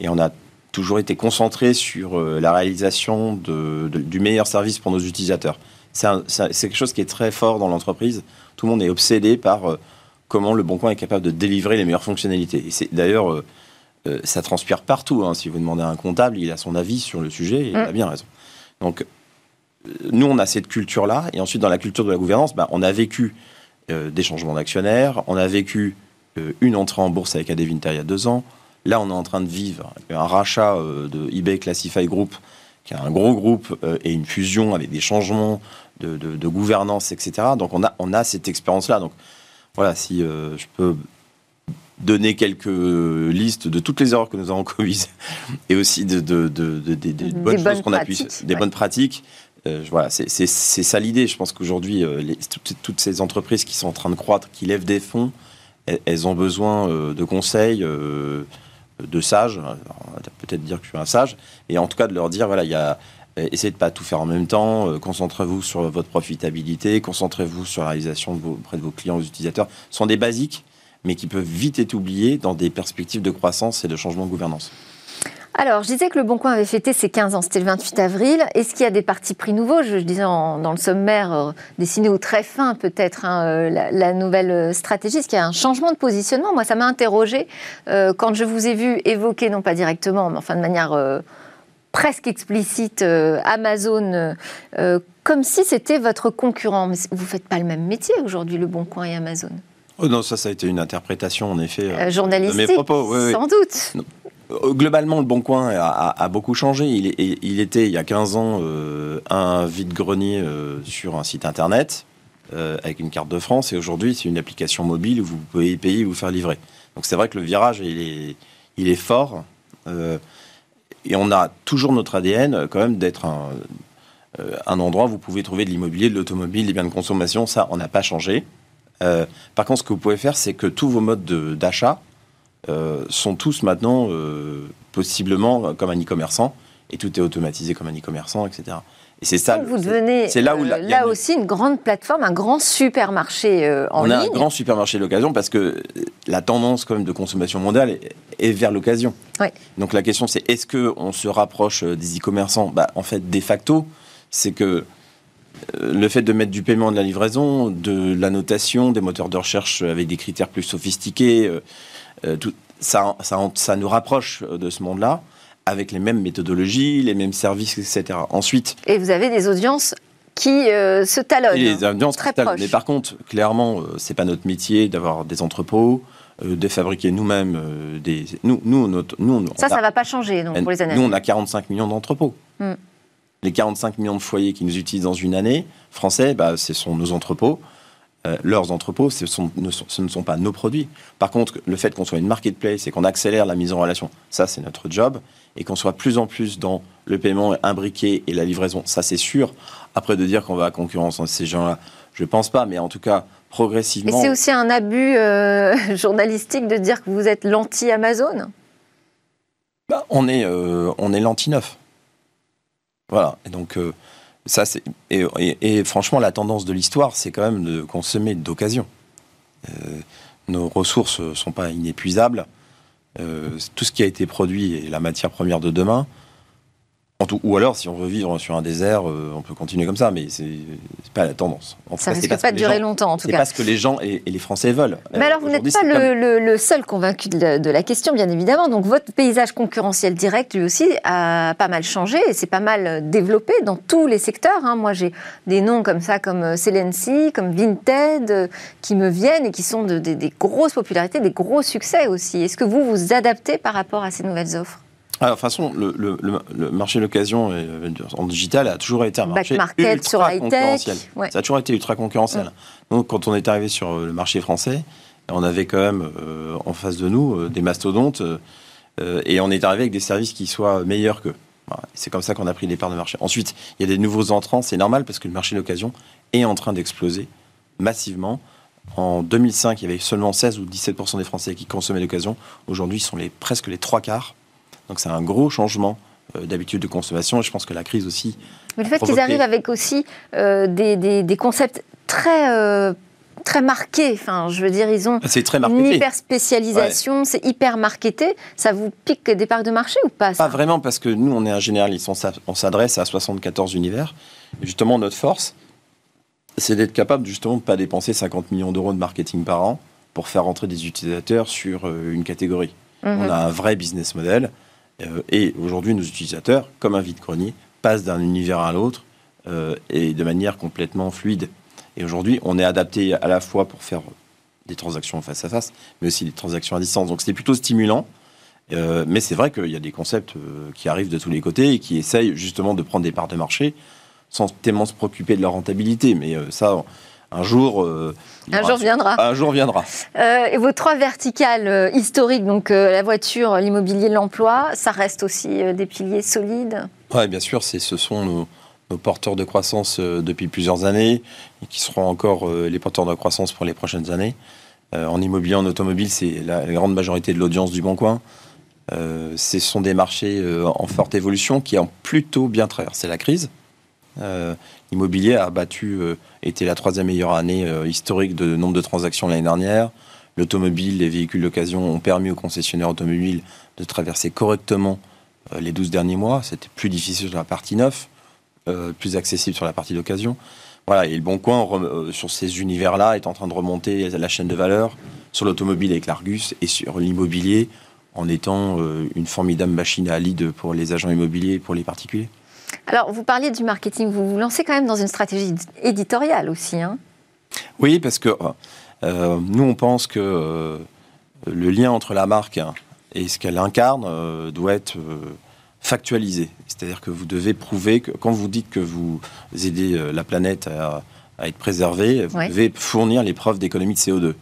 et on a toujours été concentré sur euh, la réalisation de, du meilleur service pour nos utilisateurs. C'est quelque chose qui est très fort dans l'entreprise. Tout le monde est obsédé par euh, comment le Bon Coin est capable de délivrer les meilleures fonctionnalités. Et c'est d'ailleurs, euh, ça transpire partout. Hein. Si vous demandez à un comptable, il a son avis sur le sujet et il a mm. bien raison. Donc, nous, on a cette culture-là. Et ensuite, dans la culture de la gouvernance, bah, on a vécu des changements d'actionnaires, on a vécu une entrée en bourse avec Adevinta il y a deux ans, Là, on est en train de vivre un rachat euh, de eBay Classify Group, qui est un gros groupe, euh, et une fusion avec des changements de, gouvernance, etc. Donc, on a, on a cette expérience-là. Donc, voilà, si euh, je peux donner quelques listes de toutes les erreurs que nous avons commises et aussi de, des bonnes choses qu'on a pu, des bonnes pratiques. voilà, c'est ça l'idée. Je pense qu'aujourd'hui, toutes, toutes, ces entreprises qui sont en train de croître, qui lèvent des fonds, elles, ont besoin de conseils de sages, peut-être dire que je suis un sage, et en tout cas de leur dire, voilà, il y a, euh, essayez de pas tout faire en même temps, euh, concentrez-vous sur votre profitabilité, concentrez-vous sur la réalisation auprès de vos clients, vos utilisateurs, ce sont des basiques, mais qui peuvent vite être oubliés dans des perspectives de croissance et de changement de gouvernance. Alors, je disais que le Bon Coin avait fêté ses 15 ans, c'était le 28 avril. Est-ce qu'il y a des partis pris nouveaux? Je, disais dans le sommaire, euh, dessiné au très fin peut-être, hein, euh, la, nouvelle euh, stratégie. Est-ce qu'il y a un changement de positionnement? Moi, ça m'a interrogé quand je vous ai vu évoquer, non pas directement, mais enfin de manière presque explicite, Amazon, comme si c'était votre concurrent. Mais vous ne faites pas le même métier aujourd'hui, le Bon Coin et Amazon? Oh non, ça, ça a été une interprétation, en effet. journalistique, de mes propos. sans doute. Euh, globalement, le Bon Coin a, beaucoup changé. Il, était, il y a 15 ans, euh, un vide-grenier euh, sur un site internet avec une carte de France. Et aujourd'hui, c'est une application mobile où vous pouvez payer et vous faire livrer. Donc c'est vrai que le virage, il est, il est fort. et on a toujours notre ADN, quand même, d'être un, un endroit où vous pouvez trouver de l'immobilier, de l'automobile, des biens de consommation. Ça, on n'a pas changé. par contre, ce que vous pouvez faire, c'est que tous vos modes d'achat, euh, sont tous maintenant euh, possiblement comme un e-commerçant et tout est automatisé comme un e-commerçant, etc. Et c'est ça. vous devenez c'est là, où euh, là aussi une grande plateforme, un grand supermarché en ligne. On a un grand supermarché d'occasion parce que la tendance quand même de consommation mondiale est, vers l'occasion. Donc la question c'est est-ce que on se rapproche des e-commerçants? Bah, En fait, de facto, c'est que le fait de mettre du paiement de la livraison, de la notation, des moteurs de recherche avec des critères plus sophistiqués, tout, ça, ça, nous rapproche de ce monde-là avec les mêmes méthodologies, les mêmes services, etc. Ensuite. Et vous avez des audiences qui euh, se talonnent. les audiences très talonnent. Mais par contre, clairement, euh, c'est pas notre métier d'avoir des entrepôts, de fabriquer nous-mêmes des. Nous, nous, notre, nous ça, ça ne va pas changer donc, pour les années. Nous, on a 45 millions d'entrepôts. Hmm. Les 45 millions de foyers qui nous utilisent dans une année, français, bah, ce sont nos entrepôts. Euh, leurs entrepôts, ce, ne sont, pas nos produits. Par contre, le fait qu'on soit une marketplace et qu'on accélère la mise en relation, ça c'est notre job. Et qu'on soit plus en plus dans le paiement imbriqué et la livraison, ça c'est sûr. Après de dire qu'on va à concurrence ces gens-là, je ne pense pas, mais en tout cas, progressivement. Mais c'est aussi un abus euh, journalistique de dire que vous êtes l'anti-Amazon bah, On est, euh, on est l'anti-neuf. Voilà. Et donc, ça, c'est et, franchement, la tendance de l'histoire, c'est quand même de consommer d'occasion. Euh, nos ressources sont pas inépuisables. Euh, tout ce qui a été produit est la matière première de demain. Ou alors, si on veut vivre sur un désert, euh, on peut continuer comme ça, mais c'est pas la tendance. En ça ne risque pas de durer longtemps, en tout cas. C'est pas ce que les gens et, les Français veulent. Mais alors, vous n'êtes pas le, seul convaincu de, la question, bien évidemment. Donc, votre paysage concurrentiel direct, lui aussi, a pas mal changé et c'est pas mal développé dans tous les secteurs. Hein. Moi, j'ai des noms comme ça, comme Celency, euh, comme Vinted, euh, qui me viennent et qui sont des grosses popularités, des gros succès aussi. Est-ce que vous vous adaptez par rapport à ces nouvelles offres? Alors, de toute façon, le, le, marché de l'occasion euh, en digital a toujours été un marché ultra concurrentiel. Ça a toujours été ultra concurrentiel. Donc, quand on est arrivé sur euh, le marché français, on avait quand même euh, en face de nous des mastodontes et on est arrivé avec des services qui soient meilleurs qu'eux. C'est comme ça qu'on a pris des parts de marché. Ensuite, il y a des nouveaux entrants, c'est normal parce que le marché de l'occasion est en train d'exploser massivement. En 2005, il y avait seulement 16 ou 17% des Français qui consommaient l'occasion. Aujourd'hui, ils sont les, presque les trois quarts. Donc c'est un gros changement euh, d'habitude de consommation. Et je pense que la crise aussi. Mais le fait qu'ils arrivent avec aussi euh, des, des, concepts très. Euh, très marqués, enfin, je veux dire, ils ont très une hyper spécialisation, c'est hyper marketé. Ça vous pique des parts de marché ou pas Pas vraiment, parce que nous, on est un généraliste, on s'adresse à 74 univers. justement, notre force, c'est d'être capable justement de ne pas dépenser 50 millions d'euros de marketing par an pour faire entrer des utilisateurs sur une catégorie. Mhm. On a un vrai business model. Euh, et aujourd'hui, nos utilisateurs, comme un vide-grenier, passent d'un univers à l'autre euh, et de manière complètement fluide. Et aujourd'hui, on est adapté à la fois pour faire des transactions face à face, mais aussi des transactions à distance. Donc c'est plutôt stimulant. Euh, mais c'est vrai qu'il y a des concepts qui arrivent de tous les côtés et qui essayent justement de prendre des parts de marché sans tellement se préoccuper de leur rentabilité. Mais ça, un jour. Euh, un jour viendra. Un jour viendra. Euh, et vos trois verticales euh, historiques, donc la voiture, l'immobilier, l'emploi, ça reste aussi des piliers solides? Oui, bien sûr, ce sont nos, porteurs de croissance depuis plusieurs années et qui seront encore les porteurs de croissance pour les prochaines années. en immobilier, en automobile, c'est la, grande majorité de l'audience du Bon Coin. ce sont des marchés en forte évolution qui ont plutôt bien traversé la crise. L'immobilier a battu, euh, était la troisième meilleure année euh, historique de nombre de transactions l'année dernière. L'automobile, les véhicules d'occasion ont permis aux concessionnaires automobiles de traverser correctement euh, les 12 derniers mois. C'était plus difficile sur la partie neuf, plus accessible sur la partie d'occasion. Voilà, et le Bon Coin, sur ces univers-là, est en train de remonter la chaîne de valeur sur l'automobile avec l'Argus et sur l'immobilier en étant une formidable machine à lead pour les agents immobiliers et pour les particuliers. Alors, vous parliez du marketing, vous vous lancez quand même dans une stratégie éditoriale aussi. Hein oui, parce que euh, nous, on pense que euh, le lien entre la marque et ce qu'elle incarne euh, doit être factualisé. C'est-à-dire que vous devez prouver que quand vous dites que vous aidez la planète à, être préservée, vous devez fournir les preuves d'économie de CO2.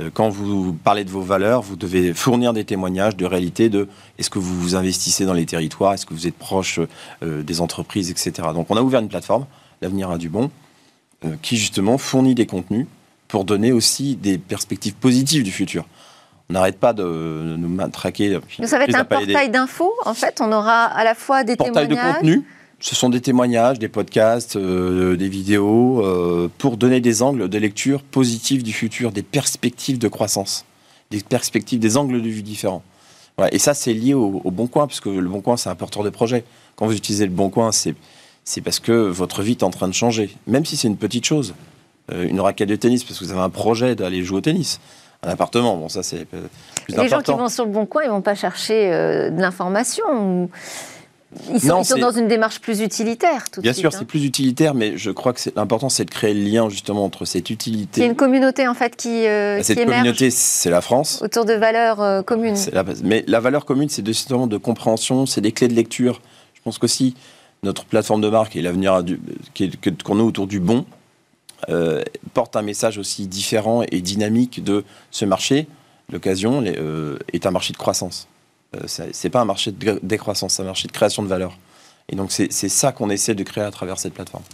Euh, quand vous parlez de vos valeurs, vous devez fournir des témoignages de réalité de est-ce que vous vous investissez dans les territoires, est-ce que vous êtes proche euh, des entreprises, etc. Donc on a ouvert une plateforme, l'avenir a du bon, euh, qui justement fournit des contenus pour donner aussi des perspectives positives du futur. On n'arrête pas de nous matraquer. ça va être un portail d'infos, en fait. On aura à la fois des portail témoignages. Portail de contenu ce sont des témoignages, des podcasts, euh, des vidéos, euh, pour donner des angles de lecture positifs du futur, des perspectives de croissance, des perspectives, des angles de vue différents. Et ça, c'est lié au, Bon Coin, parce que le Bon Coin, c'est un porteur de projet. Quand vous utilisez le Bon Coin, c'est, c'est parce que votre vie est en train de changer, même si c'est une petite chose. Euh, une raquette de tennis, parce que vous avez un projet d'aller jouer au tennis. Un appartement, bon, ça, c'est plus Les gens qui vont sur le Bon Coin, ils vont pas chercher de l'information ils sont, dans une démarche plus utilitaire, tout Bien sûr, hein. c'est plus utilitaire, mais je crois que l'important, c'est de créer le lien justement entre cette utilité. Il y a une communauté en fait qui, euh, bah, Cette communauté, c'est la France. Autour de valeurs euh, communes. mais la valeur commune, c'est justement de compréhension, c'est des clés de lecture. Je pense qu'aussi, notre plateforme de marque et l'avenir qu'on a autour du bon euh, porte un message aussi différent et dynamique de ce marché. L'occasion est un marché de croissance. Euh, c'est pas un marché de décroissance, c'est un marché de création de valeur. Et donc c'est ça qu'on essaie de créer à travers cette plateforme.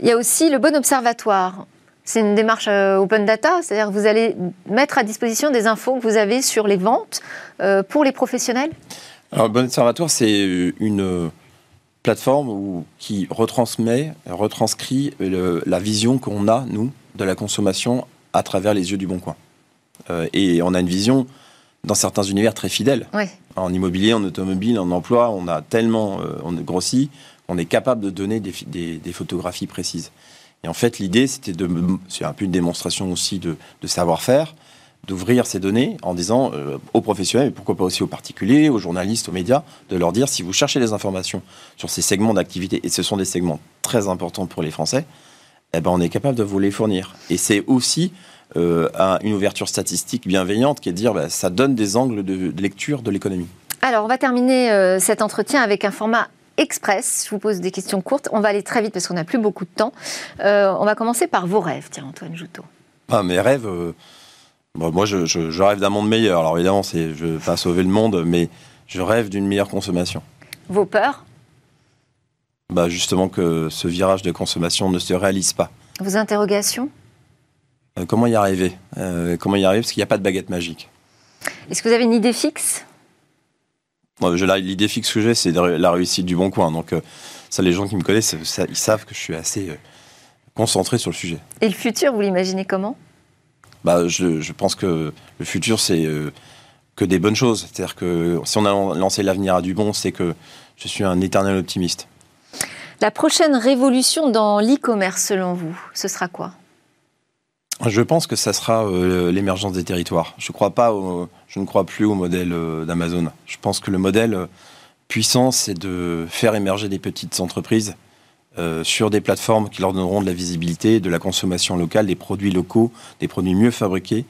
Il y a aussi le bon observatoire. C'est une démarche euh, open data, c'est-à-dire que vous allez mettre à disposition des infos que vous avez sur les ventes euh, pour les professionnels? Alors, le bon observatoire, c'est une plateforme qui retransmet, retranscrit la vision qu'on a, nous, de la consommation à travers les yeux du Bon Coin. et on a une vision dans certains univers très fidèles. En immobilier, en automobile, en emploi, on a tellement grossi, on est capable de donner des, photographies précises. Et en fait, l'idée, c'était de, c'est un peu une démonstration aussi de, savoir-faire, d'ouvrir ces données en disant aux professionnels, et pourquoi pas aussi aux particuliers, aux journalistes, aux médias, de leur dire si vous cherchez des informations sur ces segments d'activité, et ce sont des segments très importants pour les Français, eh ben, on est capable de vous les fournir. Et c'est aussi euh, une ouverture statistique bienveillante qui est de dire bah, ça donne des angles de, lecture de l'économie. Alors, on va terminer euh, cet entretien avec un format express. Je vous pose des questions courtes. On va aller très vite parce qu'on n'a plus beaucoup de temps. Euh, on va commencer par vos rêves, tiens, Antoine Joutot. Ah, mes rêves, moi, je, rêve d'un monde meilleur. Alors, évidemment, c'est, je ne veux pas sauver le monde, mais je rêve d'une meilleure consommation. Vos peurs? Bah, justement que ce virage de consommation ne se réalise pas. Vos interrogations? Comment y arriver? Euh, Comment y arriver? Parce qu'il n'y a pas de baguette magique. Est-ce que vous avez une idée fixe? L'idée fixe que j'ai, c'est la réussite du bon coin. Donc, euh, ça, les gens qui me connaissent, ils savent que je suis assez concentré sur le sujet. Et le futur, vous l'imaginez comment? Bah, je, pense que le futur, c'est que des bonnes choses. C'est-à-dire que si on a lancé l'avenir à du bon, c'est que je suis un éternel optimiste. La prochaine révolution dans l'e-commerce, selon vous, ce sera quoi? Je pense que ça sera euh, l'émergence des territoires. Je, ne crois plus au modèle euh, d'Amazon. Je pense que le modèle euh, puissant, c'est de faire émerger des petites entreprises sur des plateformes qui leur donneront de la visibilité, de la consommation locale, des produits locaux, des produits mieux fabriqués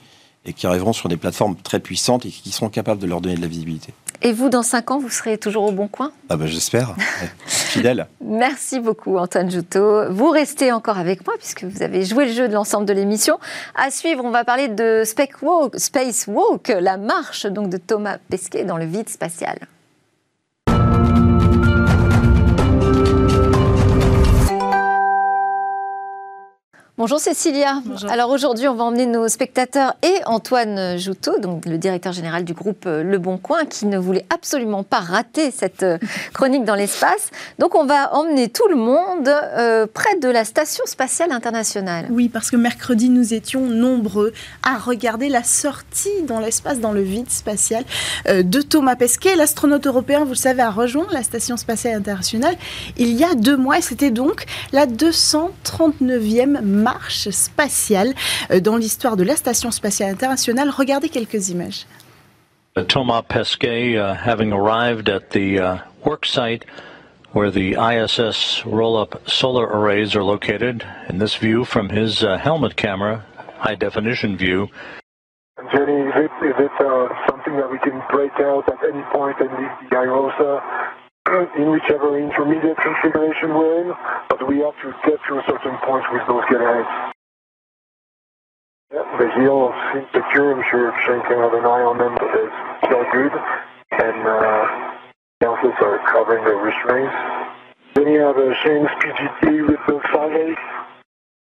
et qui arriveront sur des plateformes très puissantes et qui seront capables de leur donner de la visibilité. Et vous, dans 5 ans, vous serez toujours au bon coin? Ah ben j'espère, fidèle. Merci beaucoup Antoine Joutot. Vous restez encore avec moi puisque vous avez joué le jeu de l'ensemble de l'émission. À suivre, on va parler de Space Walk, la marche donc de Thomas Pesquet dans le vide spatial. Bonjour Cécilia. Alors aujourd'hui, on va emmener nos spectateurs et Antoine Joutot, donc le directeur général du groupe Le Bon Coin, qui ne voulait absolument pas rater cette euh, chronique dans l'espace. Donc on va emmener tout le monde euh, près de la Station spatiale internationale. Oui, parce que mercredi, nous étions nombreux à regarder la sortie dans l'espace, dans le vide spatial euh, de Thomas Pesquet. L'astronaute européen, vous le savez, a rejoint la Station spatiale internationale il y a deux mois et c'était donc la 239e marche spatiale euh, dans l'histoire de la Station spatiale internationale. Regardez quelques images. Uh, Thomas Pesquet, uh, having arrived at the uh, work site where the ISS roll-up solar arrays are located, in this view from his uh, helmet camera, high-definition view. Jenny, is it, is it uh, something that we can break out at any point and leave the IOSA in whichever intermediate configuration we're in, but we have to get to a certain point with those getouts. Yeah, the heel seems secure. I'm sure Shane can have an eye on them, but it's still good. And uh, councils are covering the restraints. Then you have a Shane's PGT with the 5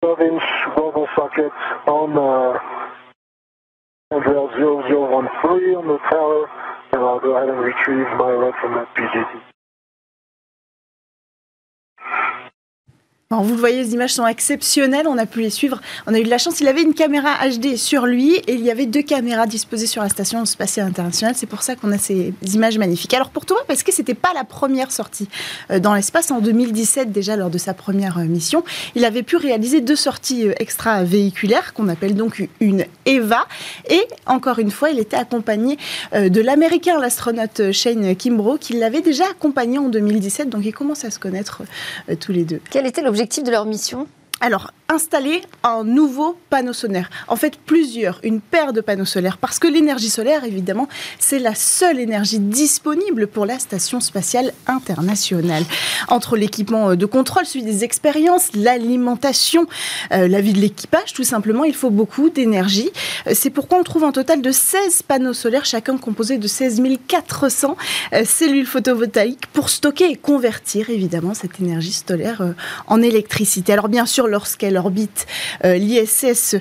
12 inch global socket on uh, handrail 0013 on the tower, and I'll go ahead and retrieve my rod from that PGT. Vous le voyez, les images sont exceptionnelles. On a pu les suivre. On a eu de la chance. Il avait une caméra HD sur lui et il y avait deux caméras disposées sur la station spatiale internationale. C'est pour ça qu'on a ces images magnifiques. Alors pour Thomas, parce que c'était pas la première sortie euh, dans l'espace en 2017 déjà lors de sa première euh, mission, il avait pu réaliser deux sorties euh, extra-véhiculaires qu'on appelle donc une EVA. Et encore une fois, il était accompagné de l'américain, l'astronaute Shane Kimbrough, qui l'avait déjà accompagné en 2017. Donc ils commencent à se connaître tous les deux. Quel était l'objectif de leur mission? Alors, installer un nouveau panneau solaire. En fait, plusieurs, une paire de panneaux solaires, parce que l'énergie solaire, évidemment, c'est la seule énergie disponible pour la Station spatiale internationale. Entre l'équipement de contrôle, celui des expériences, l'alimentation, euh, la vie de l'équipage, tout simplement, il faut beaucoup d'énergie. Euh, c'est pourquoi on trouve un total de 16 panneaux solaires, chacun composé de 16 400 euh, cellules photovoltaïques pour stocker et convertir, évidemment, cette énergie solaire en électricité. Alors, bien sûr, lorsqu'elle l'orbite, l'ISS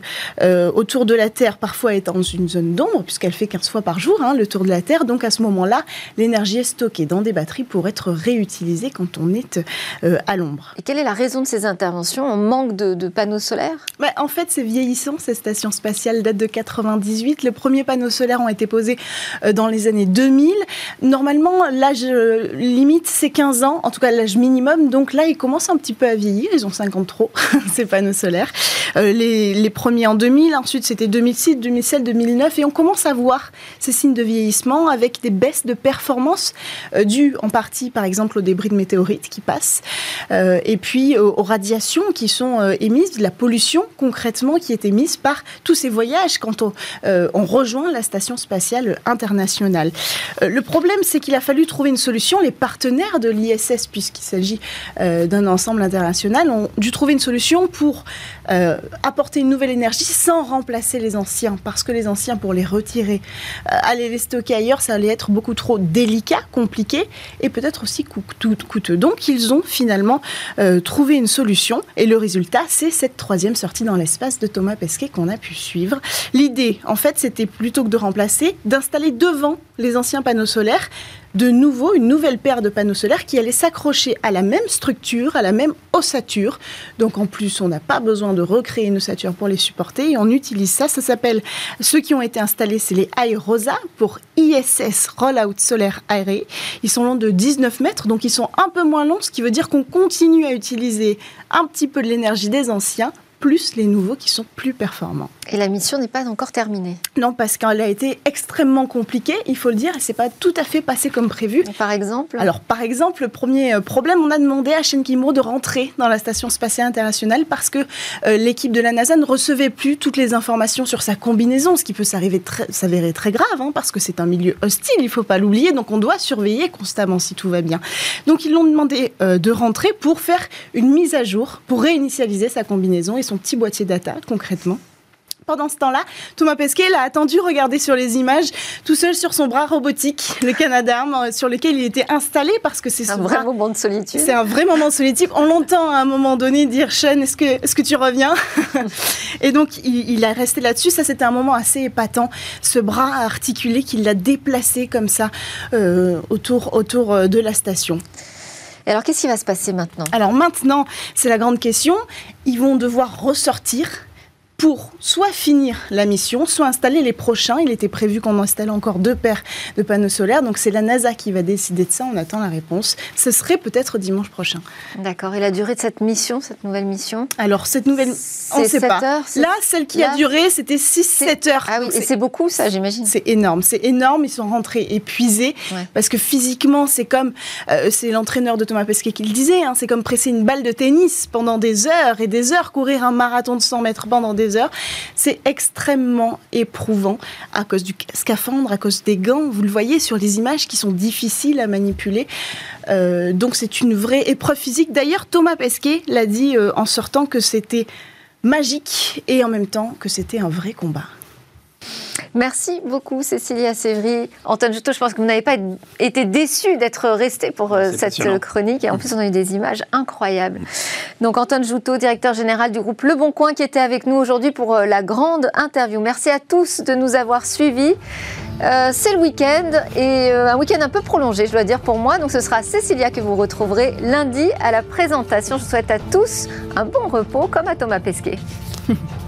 autour de la Terre parfois est dans une zone d'ombre, puisqu'elle fait 15 fois par jour hein, le tour de la Terre. Donc à ce moment-là, l'énergie est stockée dans des batteries pour être réutilisée quand on est à l'ombre. Et quelle est la raison de ces interventions? On manque de, panneaux solaires? Bah, En fait, c'est vieillissant. Ces stations spatiales datent de 98. Les premiers panneaux solaires ont été posés dans les années 2000. Normalement, l'âge limite, c'est 15 ans, en tout cas l'âge minimum. Donc là, ils commencent un petit peu à vieillir. Ils ont 50 trop, ces panneaux solaires. Euh, les, premiers en 2000, ensuite c'était 2006, 2007, 2009. Et on commence à voir ces signes de vieillissement avec des baisses de performance euh, dues en partie, par exemple, aux débris de météorites qui passent. Euh, et puis aux, radiations qui sont émises, la pollution concrètement qui est émise par tous ces voyages quand on, on rejoint la station spatiale internationale. le problème, c'est qu'il a fallu trouver une solution. Les partenaires de l'ISS, puisqu'il s'agit euh, d'un ensemble international, ont dû trouver une solution pour auch. Euh, apporter une nouvelle énergie sans remplacer les anciens. Parce que les anciens, pour les retirer, euh, aller les stocker ailleurs, ça allait être beaucoup trop délicat, compliqué et peut-être aussi coûteux. Donc ils ont finalement trouvé une solution. Et le résultat, c'est cette troisième sortie dans l'espace de Thomas Pesquet qu'on a pu suivre. L'idée, en fait, c'était plutôt que de remplacer, d'installer devant les anciens panneaux solaires de nouveau une nouvelle paire de panneaux solaires qui allait s'accrocher à la même structure, à la même ossature. Donc en plus, on n'a pas besoin de recréer une ossature pour les supporter et on utilise ça. Ça s'appelle, ceux qui ont été installés, c'est les iRosa pour ISS Rollout Solaire Array. Ils sont longs de 19 mètres, donc ils sont un peu moins longs, ce qui veut dire qu'on continue à utiliser un petit peu de l'énergie des anciens plus les nouveaux qui sont plus performants. Et la mission n'est pas encore terminée Non, parce qu'elle a été extrêmement compliquée, il faut le dire, et c'est pas tout à fait passé comme prévu. par exemple Alors, par exemple, le premier euh, problème, on a demandé à Shen de rentrer dans la station spatiale internationale parce que euh, l'équipe de la NASA ne recevait plus toutes les informations sur sa combinaison, ce qui peut s'avérer très, très grave, hein, parce que c'est un milieu hostile, il faut pas l'oublier, donc on doit surveiller constamment si tout va bien. Donc, ils l'ont demandé euh, de rentrer pour faire une mise à jour, pour réinitialiser sa combinaison et son petit boîtier data concrètement. Pendant ce temps-là, Thomas Pesquet l'a attendu regarder sur les images, tout seul sur son bras robotique, le Canadarm, euh, sur lequel il était installé parce que c'est un vrai moment de solitude. C'est un vrai moment de solitude. On l'entend à un moment donné dire Sean, est-ce que, est que tu reviens Et donc il, il, a resté là-dessus. Ça, c'était un moment assez épatant. Ce bras articulé qu'il l'a déplacé comme ça euh, autour, autour euh, de la station alors, qu'est-ce qui va se passer maintenant? Alors maintenant, c'est la grande question. Ils vont devoir ressortir pour soit finir la mission, soit installer les prochains. Il était prévu qu'on installe encore deux paires de panneaux solaires. Donc c'est la NASA qui va décider de ça. On attend la réponse. Ce serait peut-être dimanche prochain. D'accord. Et la durée de cette mission, cette nouvelle mission? Alors cette nouvelle, on ne sait pas. Heures, Là, celle qui a duré, c'était 6-7 heures. Ah oui, c'est beaucoup ça, j'imagine. C'est énorme. C'est énorme. Ils sont rentrés épuisés parce que physiquement, c'est comme, euh, c'est l'entraîneur de Thomas Pesquet qui le disait, hein, c'est comme presser une balle de tennis pendant des heures et des heures, courir un marathon de 100 mètres pendant des C'est extrêmement éprouvant à cause du scaphandre, à cause des gants. Vous le voyez sur les images qui sont difficiles à manipuler. Euh, donc c'est une vraie épreuve physique. D'ailleurs, Thomas Pesquet l'a dit euh, en sortant que c'était magique et en même temps que c'était un vrai combat. Merci beaucoup, Cécilia Sévry. Antoine Juto, je pense que vous n'avez pas été déçu d'être resté pour euh, cette euh, chronique. Et en plus, on a eu des images incroyables. Donc, Antoine Joutot, directeur général du groupe Le Bon Coin, qui était avec nous aujourd'hui pour euh, la grande interview. Merci à tous de nous avoir suivis. c'est le week-end et un week-end un peu prolongé, je dois dire pour moi. Donc ce sera Cécilia que vous retrouverez lundi à la présentation. Je souhaite à tous un bon repos comme à Thomas Pesquet.